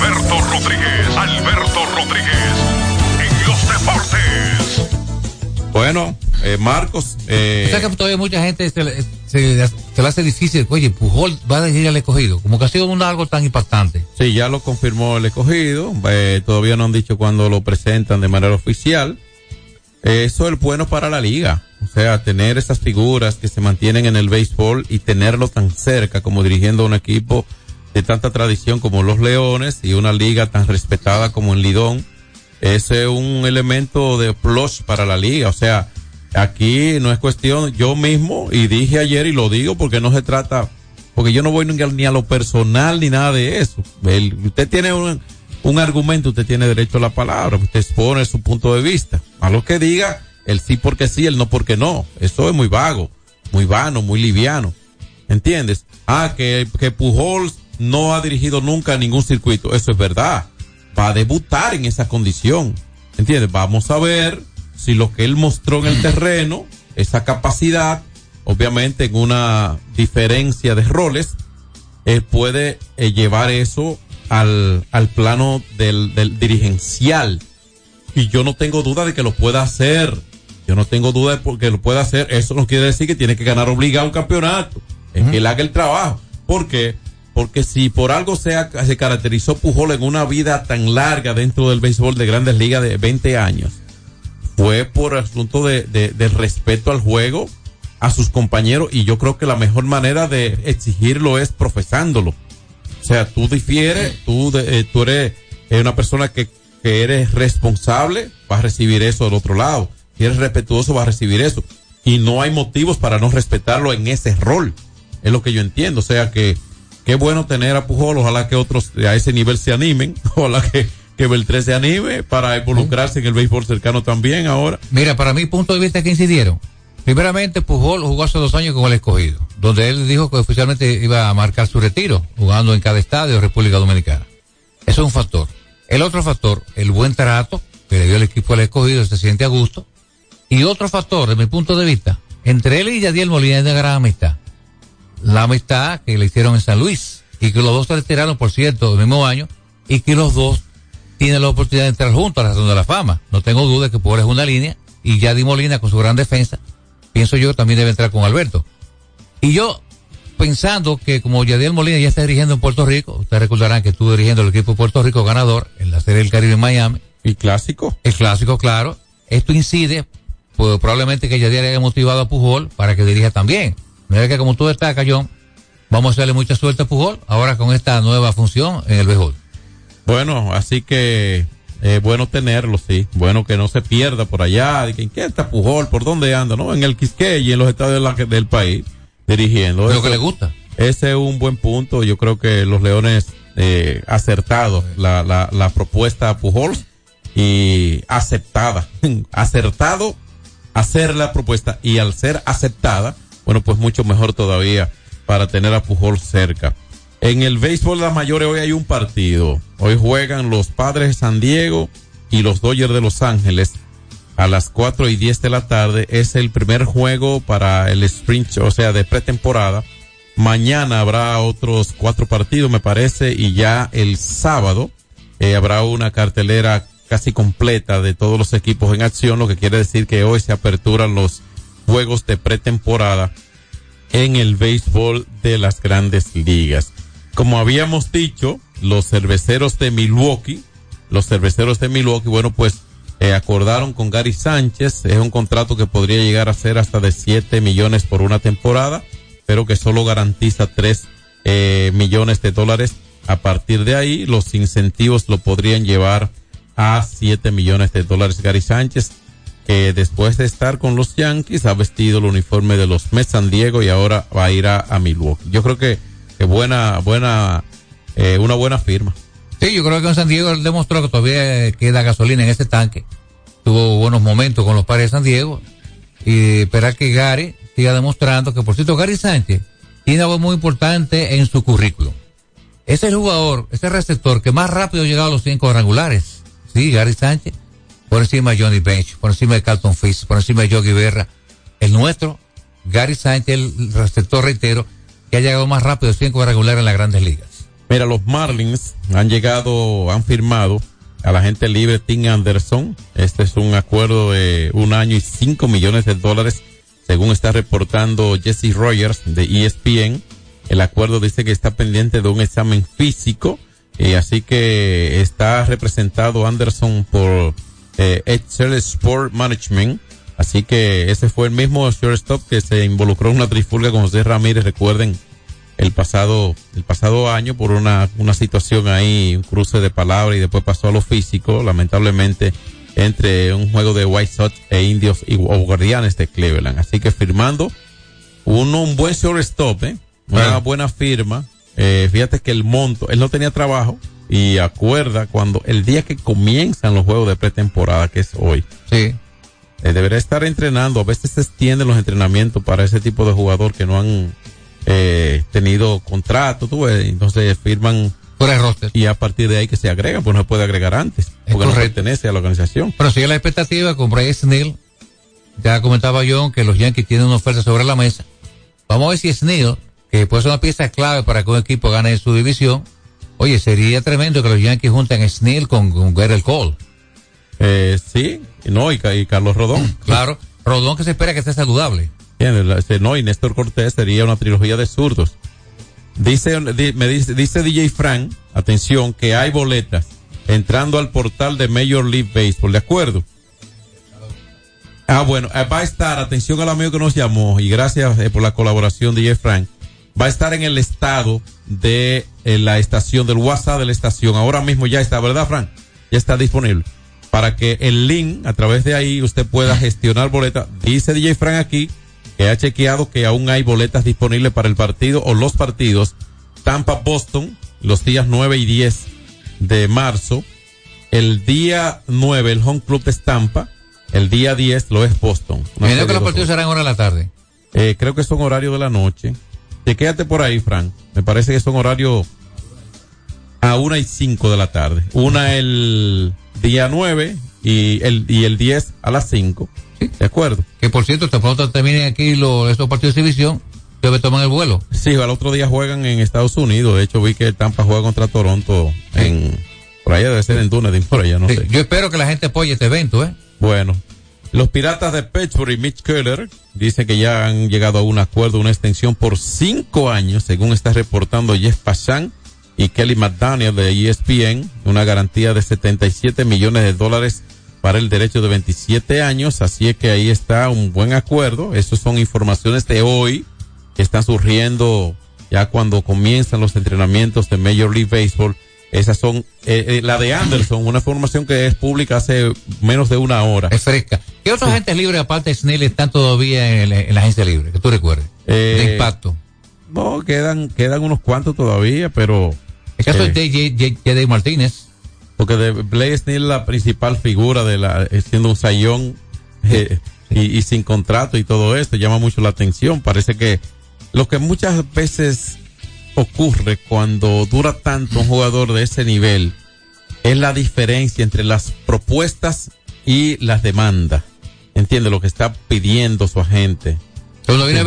Alberto Rodríguez, Alberto Rodríguez, en los deportes. Bueno, eh, Marcos. Eh, O sea que todavía mucha gente se, le- se, se le hace difícil. Oye, Pujol va a decir al escogido. Como que ha sido un algo tan impactante. Sí, ya lo confirmó el escogido. eh, todavía no han dicho cuándo lo presentan de manera oficial. Eh, Eso es bueno para la liga. O sea, tener esas figuras que se mantienen en el béisbol y tenerlo tan cerca como dirigiendo un equipo tanta tradición como los Leones y una liga tan respetada como en Lidón. Es un elemento de plus para la liga. O sea, aquí no es cuestión, yo mismo, y dije ayer y lo digo porque no se trata, porque yo no voy ni a lo personal ni nada de eso. El- usted tiene un, un argumento, usted tiene derecho a la palabra, usted expone su punto de vista. A lo que diga, el sí porque sí, el no porque no. Eso es muy vago, muy vano, muy liviano. ¿Entiendes? Ah, que, que Pujols no ha dirigido nunca ningún circuito. Eso es verdad. Va a debutar en esa condición. ¿Entiendes? Vamos a ver si lo que él mostró en el terreno, esa capacidad, obviamente en una diferencia de roles, eh, puede eh, llevar eso al, al plano del, del dirigencial. Y yo no tengo duda de que lo pueda hacer. Yo no tengo duda de por- que lo pueda hacer. Eso no quiere decir que tiene que ganar obligado un campeonato. Es que él haga el trabajo. ¿Por qué? Porque si por algo se, caracterizó Pujol en una vida tan larga dentro del béisbol de grandes ligas de 20 años, fue por asunto de, respeto al juego, a sus compañeros, y yo creo que la mejor manera de exigirlo es profesándolo. O sea, tú difieres, tú, eh, eres eh, una persona que, que eres responsable, vas a recibir eso del otro lado. Si eres respetuoso, vas a recibir eso. Y no hay motivos para no respetarlo en ese rol. Es lo que yo entiendo. O sea que qué bueno tener a Pujol. Ojalá que otros a ese nivel se animen. Ojalá que, que Beltré se anime para involucrarse en el béisbol cercano también ahora. Mira, para mi punto de vista que incidieron. Primeramente, Pujol jugó hace dos años con el escogido, donde él dijo que oficialmente iba a marcar su retiro, jugando en cada estadio de República Dominicana. Eso es un factor. El otro factor, el buen trato que le dio el equipo al escogido, se siente a gusto. Y otro factor, desde mi punto de vista, entre él y Yadiel Molina es de gran amistad. La amistad que le hicieron en San Luis, y que los dos se retiraron, por cierto, el mismo año, y que los dos tienen la oportunidad de entrar juntos a la Razón de la Fama. No tengo duda de que Pujol es una línea, y Yadiel Molina con su gran defensa, pienso yo también debe entrar con Alberto. Y yo, pensando que como Yadiel Molina ya está dirigiendo en Puerto Rico, ustedes recordarán que estuvo dirigiendo el equipo de Puerto Rico ganador en la Serie del Caribe en Miami. Y clásico. El clásico, claro. Esto incide, pues probablemente que Yadiel haya motivado a Pujol para que dirija también. Mira que como tú destacas, John, vamos a darle mucha suerte a Pujol ahora con esta nueva función en el béisbol. Bueno, así que eh, bueno tenerlo, sí. Bueno que no se pierda por allá. De que, ¿En qué está Pujol? ¿Por dónde anda? ¿No? En el Quisqueya y en los estados de la- del país dirigiendo. Lo Eso- que le gusta. Ese es un buen punto. Yo creo que los Leones eh, acertado la, la, la propuesta a Pujols y aceptada. Acertado hacer la propuesta y al ser aceptada, bueno, pues mucho mejor todavía para tener a Pujol cerca. En el béisbol de las mayores hoy hay un partido. Hoy juegan los Padres de San Diego y los Dodgers de Los Ángeles a las 4 y 10 de la tarde. Es el primer juego para el sprint, o sea, de pretemporada. Mañana habrá otros cuatro partidos, me parece, y ya el sábado eh, habrá una cartelera casi completa de todos los equipos en acción, lo que quiere decir que hoy se aperturan los juegos de pretemporada en el béisbol de las grandes ligas. Como habíamos dicho, los cerveceros de Milwaukee, los cerveceros de Milwaukee, bueno, pues eh, acordaron con Gary Sánchez, es un contrato que podría llegar a ser hasta de 7 millones por una temporada, pero que solo garantiza 3 eh, millones de dólares. A partir de ahí, los incentivos lo podrían llevar a 7 millones de dólares. Gary Sánchez, que después de estar con los Yankees, ha vestido el uniforme de los Mets San Diego y ahora va a ir a, Milwaukee. Yo creo que, que buena, buena, eh, una buena firma. Sí, yo creo que en San Diego demostró que todavía queda gasolina en ese tanque. Tuvo buenos momentos con los padres de San Diego. Y esperar que Gary siga demostrando que, por cierto, Gary Sánchez tiene algo muy importante en su currículum. Es el jugador, es el receptor que más rápido ha llegado a los 100 cuadrangulares. Sí, Gary Sánchez. Por encima de Johnny Bench, por encima de Carlton Fish, por encima de Yogi Berra. El nuestro, Gary Sánchez, el receptor reitero, que ha llegado más rápido a los 100 cuadrangulares en las grandes ligas. Mira, los Marlins han llegado, han firmado a la gente libre Tim Anderson. Este es un acuerdo de un año y cinco millones de dólares, según está reportando Jesse Rogers de ESPN. El acuerdo dice que está pendiente de un examen físico, y así que está representado Anderson por eh, Excel Sport Management. Así que ese fue el mismo shortstop que se involucró en una trifulga con José Ramírez, recuerden, el pasado, el pasado año por una, una situación ahí, un cruce de palabras y después pasó a lo físico, lamentablemente, entre un juego de White Sox e Indios y, o Guardianes de Cleveland. Así que firmando uno, un buen shortstop, ¿eh? una Bueno. buena firma. Eh, fíjate que el monto, él no tenía trabajo y acuerda cuando el día que comienzan los juegos de pretemporada, que es hoy. Sí. Eh, debería estar entrenando. A veces se extienden los entrenamientos para ese tipo de jugador que no han eh, tenido contrato, tú ves, entonces firman fuera de roster. y a partir de ahí que se agregan, pues no se puede agregar antes, porque no pertenece a la organización. Pero sigue la expectativa con Bryce Snell. Ya comentaba John que los Yankees tienen una oferta sobre la mesa. Vamos a ver si Snell, que puede ser una pieza clave para que un equipo gane su división. Oye, sería tremendo que los Yankees junten a Snell con, con Gerald Cole. Eh, sí, no, y, Ca- y Carlos Rodón. Claro, Rodón que se espera que esté saludable. No, y Néstor Cortés sería una trilogía de zurdos. Dice, di- me dice, dice DJ Frank, atención, que hay boletas entrando al portal de Major League Baseball, ¿de acuerdo? Ah, bueno, eh, va a estar, atención al amigo que nos llamó, y gracias eh, por la colaboración, DJ Frank, va a estar en el estado de eh, la estación, del WhatsApp de la estación, ahora mismo ya está, ¿verdad, Frank? Ya está disponible. Para que el link, a través de ahí, usted pueda gestionar boletas. Dice DJ Frank aquí que ha chequeado que aún hay boletas disponibles para el partido o los partidos Tampa-Boston los días 9 y 10 de marzo. El día 9 el Home Club es Tampa. El día 10 lo es Boston. Serie que de los dos partidos serán hora de la tarde. eh, creo que son horarios de la noche. Chequéate por ahí, Frank. Me parece que son horarios a una y cinco de la tarde. Una el día 9 y el, y el 10 a las 5. ¿De acuerdo? Que por cierto, tan pronto terminen aquí los, estos partidos de división, debe tomar el vuelo. Sí, al otro día juegan en Estados Unidos. De hecho, vi que Tampa juega contra Toronto en. Por allá debe ser en Dunedin, por allá, no Sí, sé. Yo espero que la gente apoye este evento, ¿eh? Bueno, los piratas de Pittsburgh y Mitch Keller dicen que ya han llegado a un acuerdo, una extensión por cinco años, según está reportando Jeff Passan y Kelly McDaniel de ESPN, una garantía de 77 millones de dólares para el derecho de 27 años, así es que ahí está un buen acuerdo. Esas son informaciones de hoy que están surgiendo ya cuando comienzan los entrenamientos de Major League Baseball. Esas son, eh, eh, la de Anderson, una información que es pública hace menos de una hora. Es fresca. ¿Qué otros agentes libres aparte de Snell están todavía en, el- en la agencia libre? Que tú recuerdes. Eh, de impacto. No, quedan, quedan unos cuantos todavía, pero. Caso eh, de J.J. J.D. Martínez. Porque de Blaze es la principal figura de la, eh, siendo un sayón eh, y, y sin contrato y todo esto, llama mucho la atención. Parece que lo que muchas veces ocurre cuando dura tanto un jugador de ese nivel es la diferencia entre las propuestas y las demandas. Entiende lo que está pidiendo su agente. Cuando viene.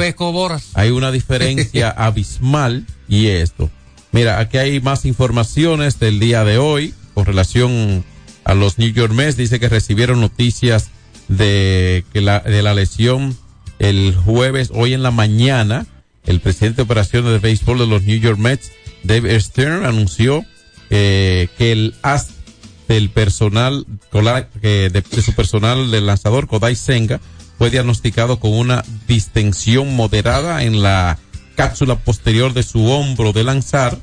Hay una diferencia abismal y esto. Mira, aquí hay más informaciones del día de hoy con relación a los New York Mets. Dice que recibieron noticias de que la, de la lesión el jueves, hoy en la mañana, el presidente de operaciones de béisbol de los New York Mets, Dave Stern, anunció eh, que el as del personal que de, de su personal del lanzador Kodai Senga fue diagnosticado con una distensión moderada en la cápsula posterior de su hombro de lanzar.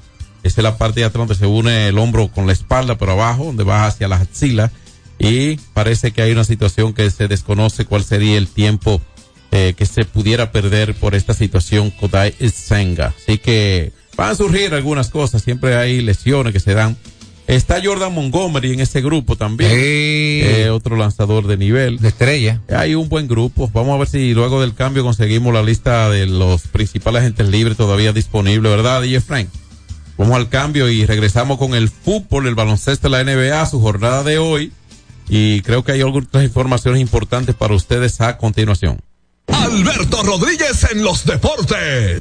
Esa es la parte de atrás donde se une el hombro con la espalda, pero abajo, donde va hacia las axilas. Y parece que hay una situación que se desconoce cuál sería el tiempo eh, que se pudiera perder por esta situación Kodai Senga. Así que van a surgir algunas cosas, siempre hay lesiones que se dan. Está Jordan Montgomery en ese grupo también. Eh, otro lanzador de nivel. De estrella. Hay un buen grupo. Vamos a ver si luego del cambio conseguimos la lista de los principales agentes libres todavía disponibles, ¿verdad, DJ Frank? Vamos al cambio y regresamos con el fútbol, el baloncesto de la NBA, su jornada de hoy. Y creo que hay algunas informaciones importantes para ustedes a continuación. Alberto Rodríguez en los deportes.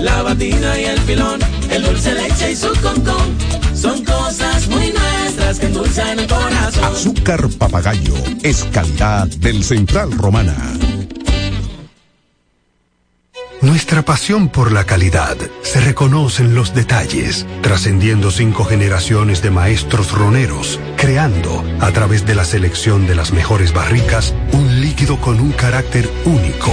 la batida y el filón, el dulce leche y su concón. Son cosas muy nuestras que endulzan el corazón. Azúcar papagayo es calidad del Central Romana. Nuestra pasión por la calidad se reconoce en los detalles, trascendiendo cinco generaciones de maestros roneros, creando, a través de la selección de las mejores barricas, un líquido con un carácter único,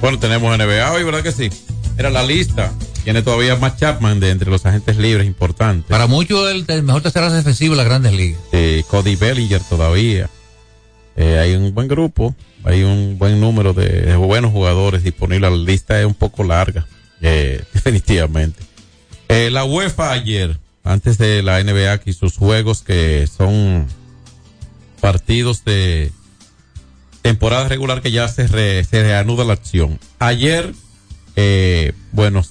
Bueno, tenemos NBA hoy, ¿verdad que sí? Era la lista. Tiene todavía más Chapman de entre los agentes libres importantes. Para muchos, el, el mejor tercera defensivo de las grandes ligas. Eh, Cody Bellinger todavía. Eh, hay un buen grupo, hay un buen número de, de buenos jugadores disponibles. La lista es un poco larga, eh, definitivamente. Eh, la UEFA ayer, antes de la NBA, y sus juegos que son partidos de temporada regular que ya se, re- se reanuda la acción. Ayer, eh, bueno,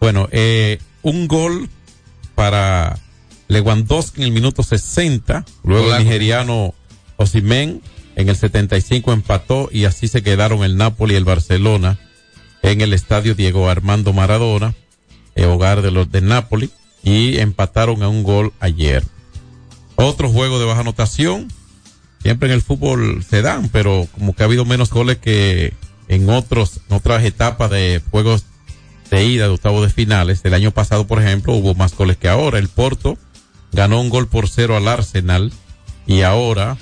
bueno, eh, un gol para Lewandowski en el minuto 60, luego el nigeriano Osimen en el 75 empató y así se quedaron el Napoli y el Barcelona en el estadio Diego Armando Maradona, el hogar de los de Napoli, y empataron a un gol ayer. Otro juego de baja anotación, siempre en el fútbol se dan, pero como que ha habido menos goles que en otros, en otras etapas de juegos de ida de octavos de finales. El año pasado, por ejemplo, hubo más goles que ahora. El Porto ganó un gol por cero al Arsenal y ahora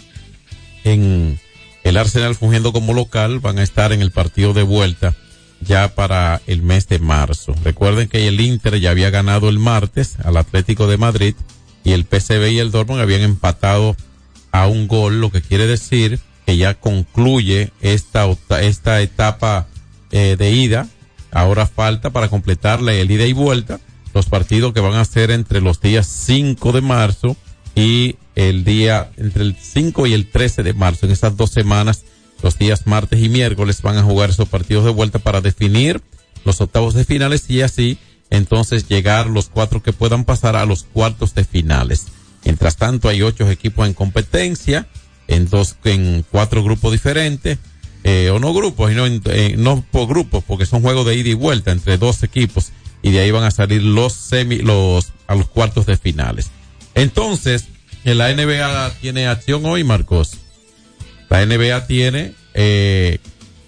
en el Arsenal fungiendo como local van a estar en el partido de vuelta ya para el mes de marzo. Recuerden que el Inter ya había ganado el martes al Atlético de Madrid y el PCB y el Dortmund habían empatado a un gol, lo que quiere decir que ya concluye esta, esta etapa eh, de ida. Ahora falta para completarla el ida y vuelta los partidos que van a ser entre los días 5 de marzo y el día entre el 5 y el 13 de marzo. En estas dos semanas, los días martes y miércoles van a jugar esos partidos de vuelta para definir los octavos de finales y así entonces llegar los cuatro que puedan pasar a los cuartos de finales. Mientras tanto, hay ocho equipos en competencia, en dos, en cuatro grupos diferentes, eh, o no grupos, no, eh, no por grupos, porque son juegos de ida y vuelta entre dos equipos, y de ahí van a salir los semi, los, a los cuartos de finales. Entonces, en la NBA tiene acción hoy, Marcos. La NBA tiene, eh,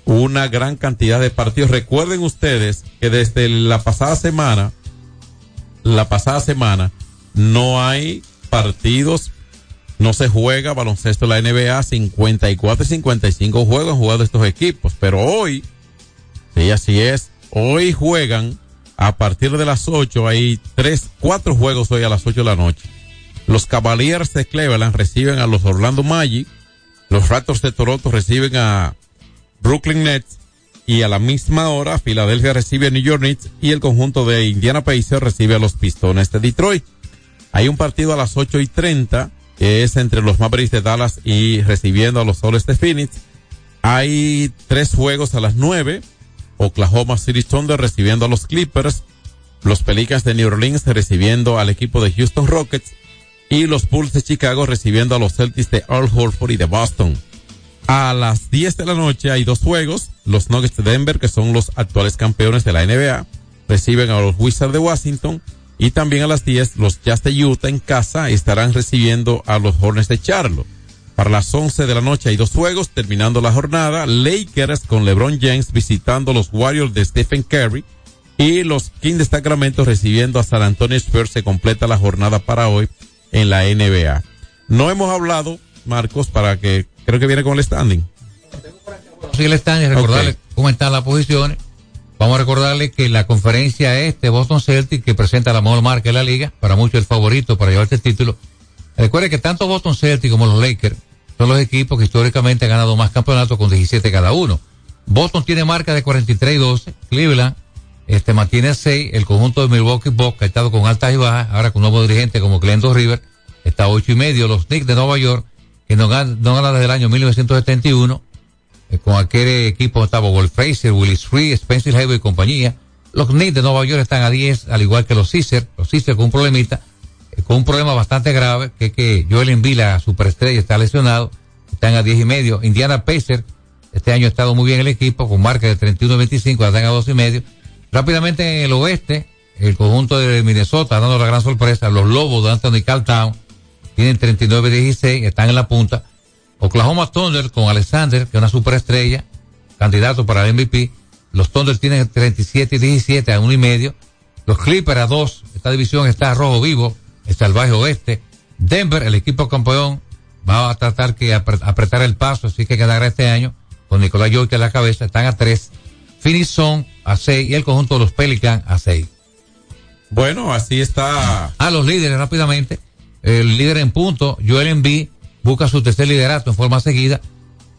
una gran cantidad de partidos. Recuerden ustedes que desde la pasada semana, la pasada semana, no hay partidos, no se juega baloncesto en la NBA, 54 y 55 juegos jugado estos equipos, pero hoy, sí, así es, hoy juegan a partir de las 8, hay tres, cuatro juegos hoy a las 8 de la noche. Los Cavaliers de Cleveland reciben a los Orlando Magic, los Raptors de Toronto reciben a Brooklyn Nets y a la misma hora Filadelfia recibe a New York Knicks y el conjunto de Indiana Pacers recibe a los Pistones de Detroit. Hay un partido a las 8 y 30 que es entre los Mavericks de Dallas y recibiendo a los Soles de Phoenix. Hay tres juegos a las 9. Oklahoma City Thunder recibiendo a los Clippers. Los Pelicans de New Orleans recibiendo al equipo de Houston Rockets. Y los Bulls de Chicago recibiendo a los Celtics de Earl Horford y de Boston. A las 10 de la noche hay dos juegos. Los Nuggets de Denver, que son los actuales campeones de la NBA, reciben a los Wizards de Washington. Y también a las 10, los Jazz de Utah en casa estarán recibiendo a los Hornets de Charlotte. Para las 11 de la noche hay dos juegos, terminando la jornada. Lakers con LeBron James visitando los Warriors de Stephen Curry. Y los Kings de Sacramento recibiendo a San Antonio Spurs. Se completa la jornada para hoy en la NBA. No hemos hablado, Marcos, para que creo que viene con el standing. Sí, el standing, recordarle cómo están las posiciones. Vamos a recordarle que la conferencia este Boston Celtics, que presenta la mejor marca de la liga, para muchos el favorito para llevarse el título. Recuerde que tanto Boston Celtics como los Lakers son los equipos que históricamente han ganado más campeonatos con 17 cada uno. Boston tiene marca de 43 y 12, Cleveland este mantiene 6, el conjunto de Milwaukee Bucks ha estado con altas y bajas, ahora con nuevo dirigente como Glendon River, está a 8 y medio, los Knicks de Nueva York que no gana, no gana desde el año 1971, eh, con aquel equipo estaba Wolf Fraser, Willis Free, Spencer Haywood y compañía. Los Knicks de Nueva York están a 10, al igual que los Caesar, los Caesar con un problemita, eh, con un problema bastante grave, que es que Joel Embiid, la superestrella, está lesionado, están a 10 y medio. Indiana Pacers, este año ha estado muy bien el equipo, con marca de 31-25, están a 2 y medio. Rápidamente en el oeste, el conjunto de Minnesota dando la gran sorpresa, los Lobos de Anthony Caltown, tienen 39-16, están en la punta. Oklahoma Thunder con Alexander, que es una superestrella, candidato para el MVP. Los Thunder tienen 37-17 a uno y medio. Los Clippers a dos. Esta división está a rojo vivo, el salvaje oeste. Denver, el equipo campeón, va a tratar que apretar el paso, así que quedará este año con Nicolás York en la cabeza. Están a tres. Phoenix son a seis y el conjunto de los Pelicans a seis. Bueno, así está. A los líderes rápidamente el líder en punto, Joel Embiid, busca su tercer liderato en forma seguida.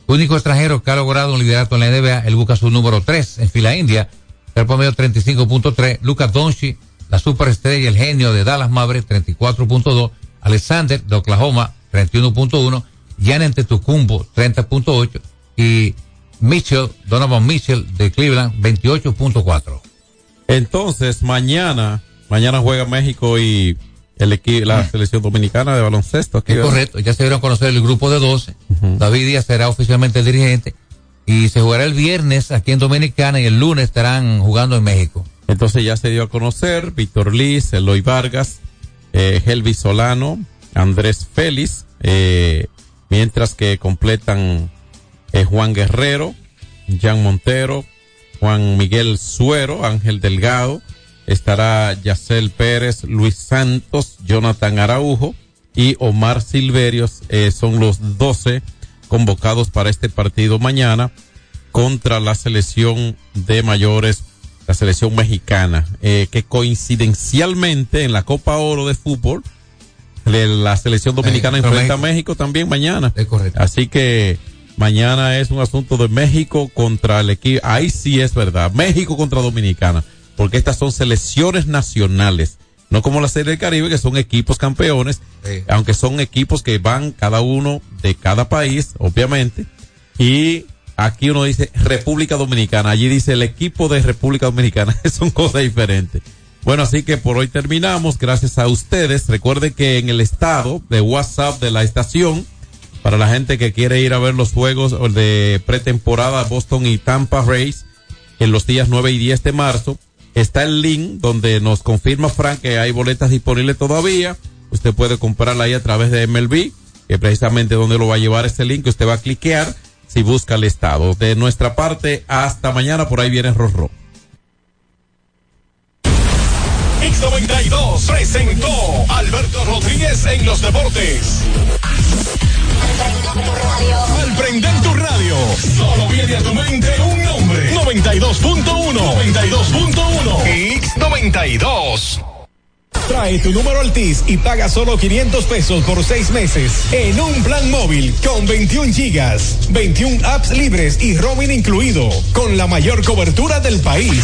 Único extranjero que ha logrado un liderato en la NBA, él busca su número 3 en fila india, el promedio 35.3. Lucas Doncic, la superestrella, el genio de Dallas Mavericks, 34.2. Alexander de Oklahoma, 31.1. Jan Antetokounmpo, 30.8. Y Mitchell, Donovan Mitchell de Cleveland, 28.4. Entonces, mañana, mañana juega México y el equipo, la selección dominicana de baloncesto. Aquí, es correcto, ya se dieron a conocer el grupo de 12. David Díaz será oficialmente el dirigente y se jugará el viernes aquí en Dominicana y el lunes estarán jugando en México. Entonces ya se dio a conocer Víctor Liz, Eloy Vargas, eh, Helvi Solano, Andrés Félix, eh, mientras que completan eh, Juan Guerrero, Jan Montero, Juan Miguel Suero, Ángel Delgado, estará Yacel Pérez, Luis Santos, Jonathan Araujo y Omar Silverios. Eh, son los 12 convocados para este partido mañana contra la selección de mayores, la selección mexicana, eh, que coincidencialmente en la Copa Oro de fútbol, la selección dominicana Eh, enfrenta México. a México también mañana. Es correcto. Así que mañana es un asunto de México contra el equipo. Ahí sí es verdad. México contra Dominicana. Porque estas son selecciones nacionales. No como la Serie del Caribe, que son equipos campeones. Sí. Aunque son equipos que van cada uno de cada país, obviamente. Y aquí uno dice República Dominicana. Allí dice el equipo de República Dominicana. son cosas diferentes. Bueno, así que por hoy terminamos. Gracias a ustedes. Recuerden que en el estado de WhatsApp de la estación, para la gente que quiere ir a ver los juegos de pretemporada Boston y Tampa Rays en los días 9 y 10 de marzo. Está el link donde nos confirma Frank que hay boletas disponibles todavía. Usted puede comprarla ahí a través de MLB, que precisamente donde lo va a llevar este link, usted va a cliquear si busca el estado. De nuestra parte, hasta mañana, por ahí viene Rorro. X92 presentó Alberto Rodríguez en los deportes. Al prender tu radio, solo viene a tu mente un nombre. 92.1. 92.1. X92. Trae tu número Altis y paga solo 500 pesos por seis meses en un plan móvil con 21 gigas, 21 apps libres y roaming incluido, con la mayor cobertura del país.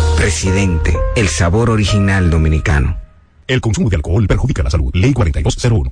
Presidente, el sabor original dominicano. El consumo de alcohol perjudica la salud. Ley 4201.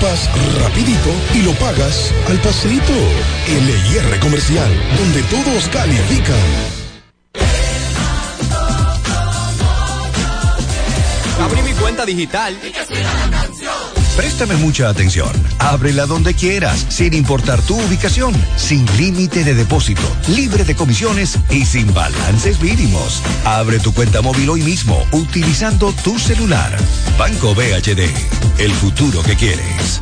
equipas rapidito y lo pagas al paseito. LIR Comercial, donde todos califican. Abrí mi cuenta digital. Préstame mucha atención. Ábrela donde quieras, sin importar tu ubicación, sin límite de depósito, libre de comisiones y sin balances mínimos. Abre tu cuenta móvil hoy mismo utilizando tu celular. Banco BHD, el futuro que quieres.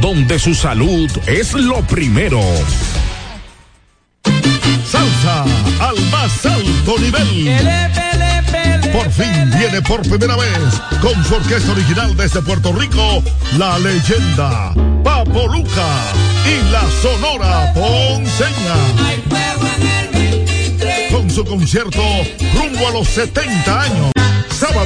donde su salud es lo primero. al más alto nivel. Por fin viene por primera vez con su orquesta original desde Puerto Rico, la leyenda Papo Luca y la Sonora Ponceña. Con su concierto rumbo a los 70 años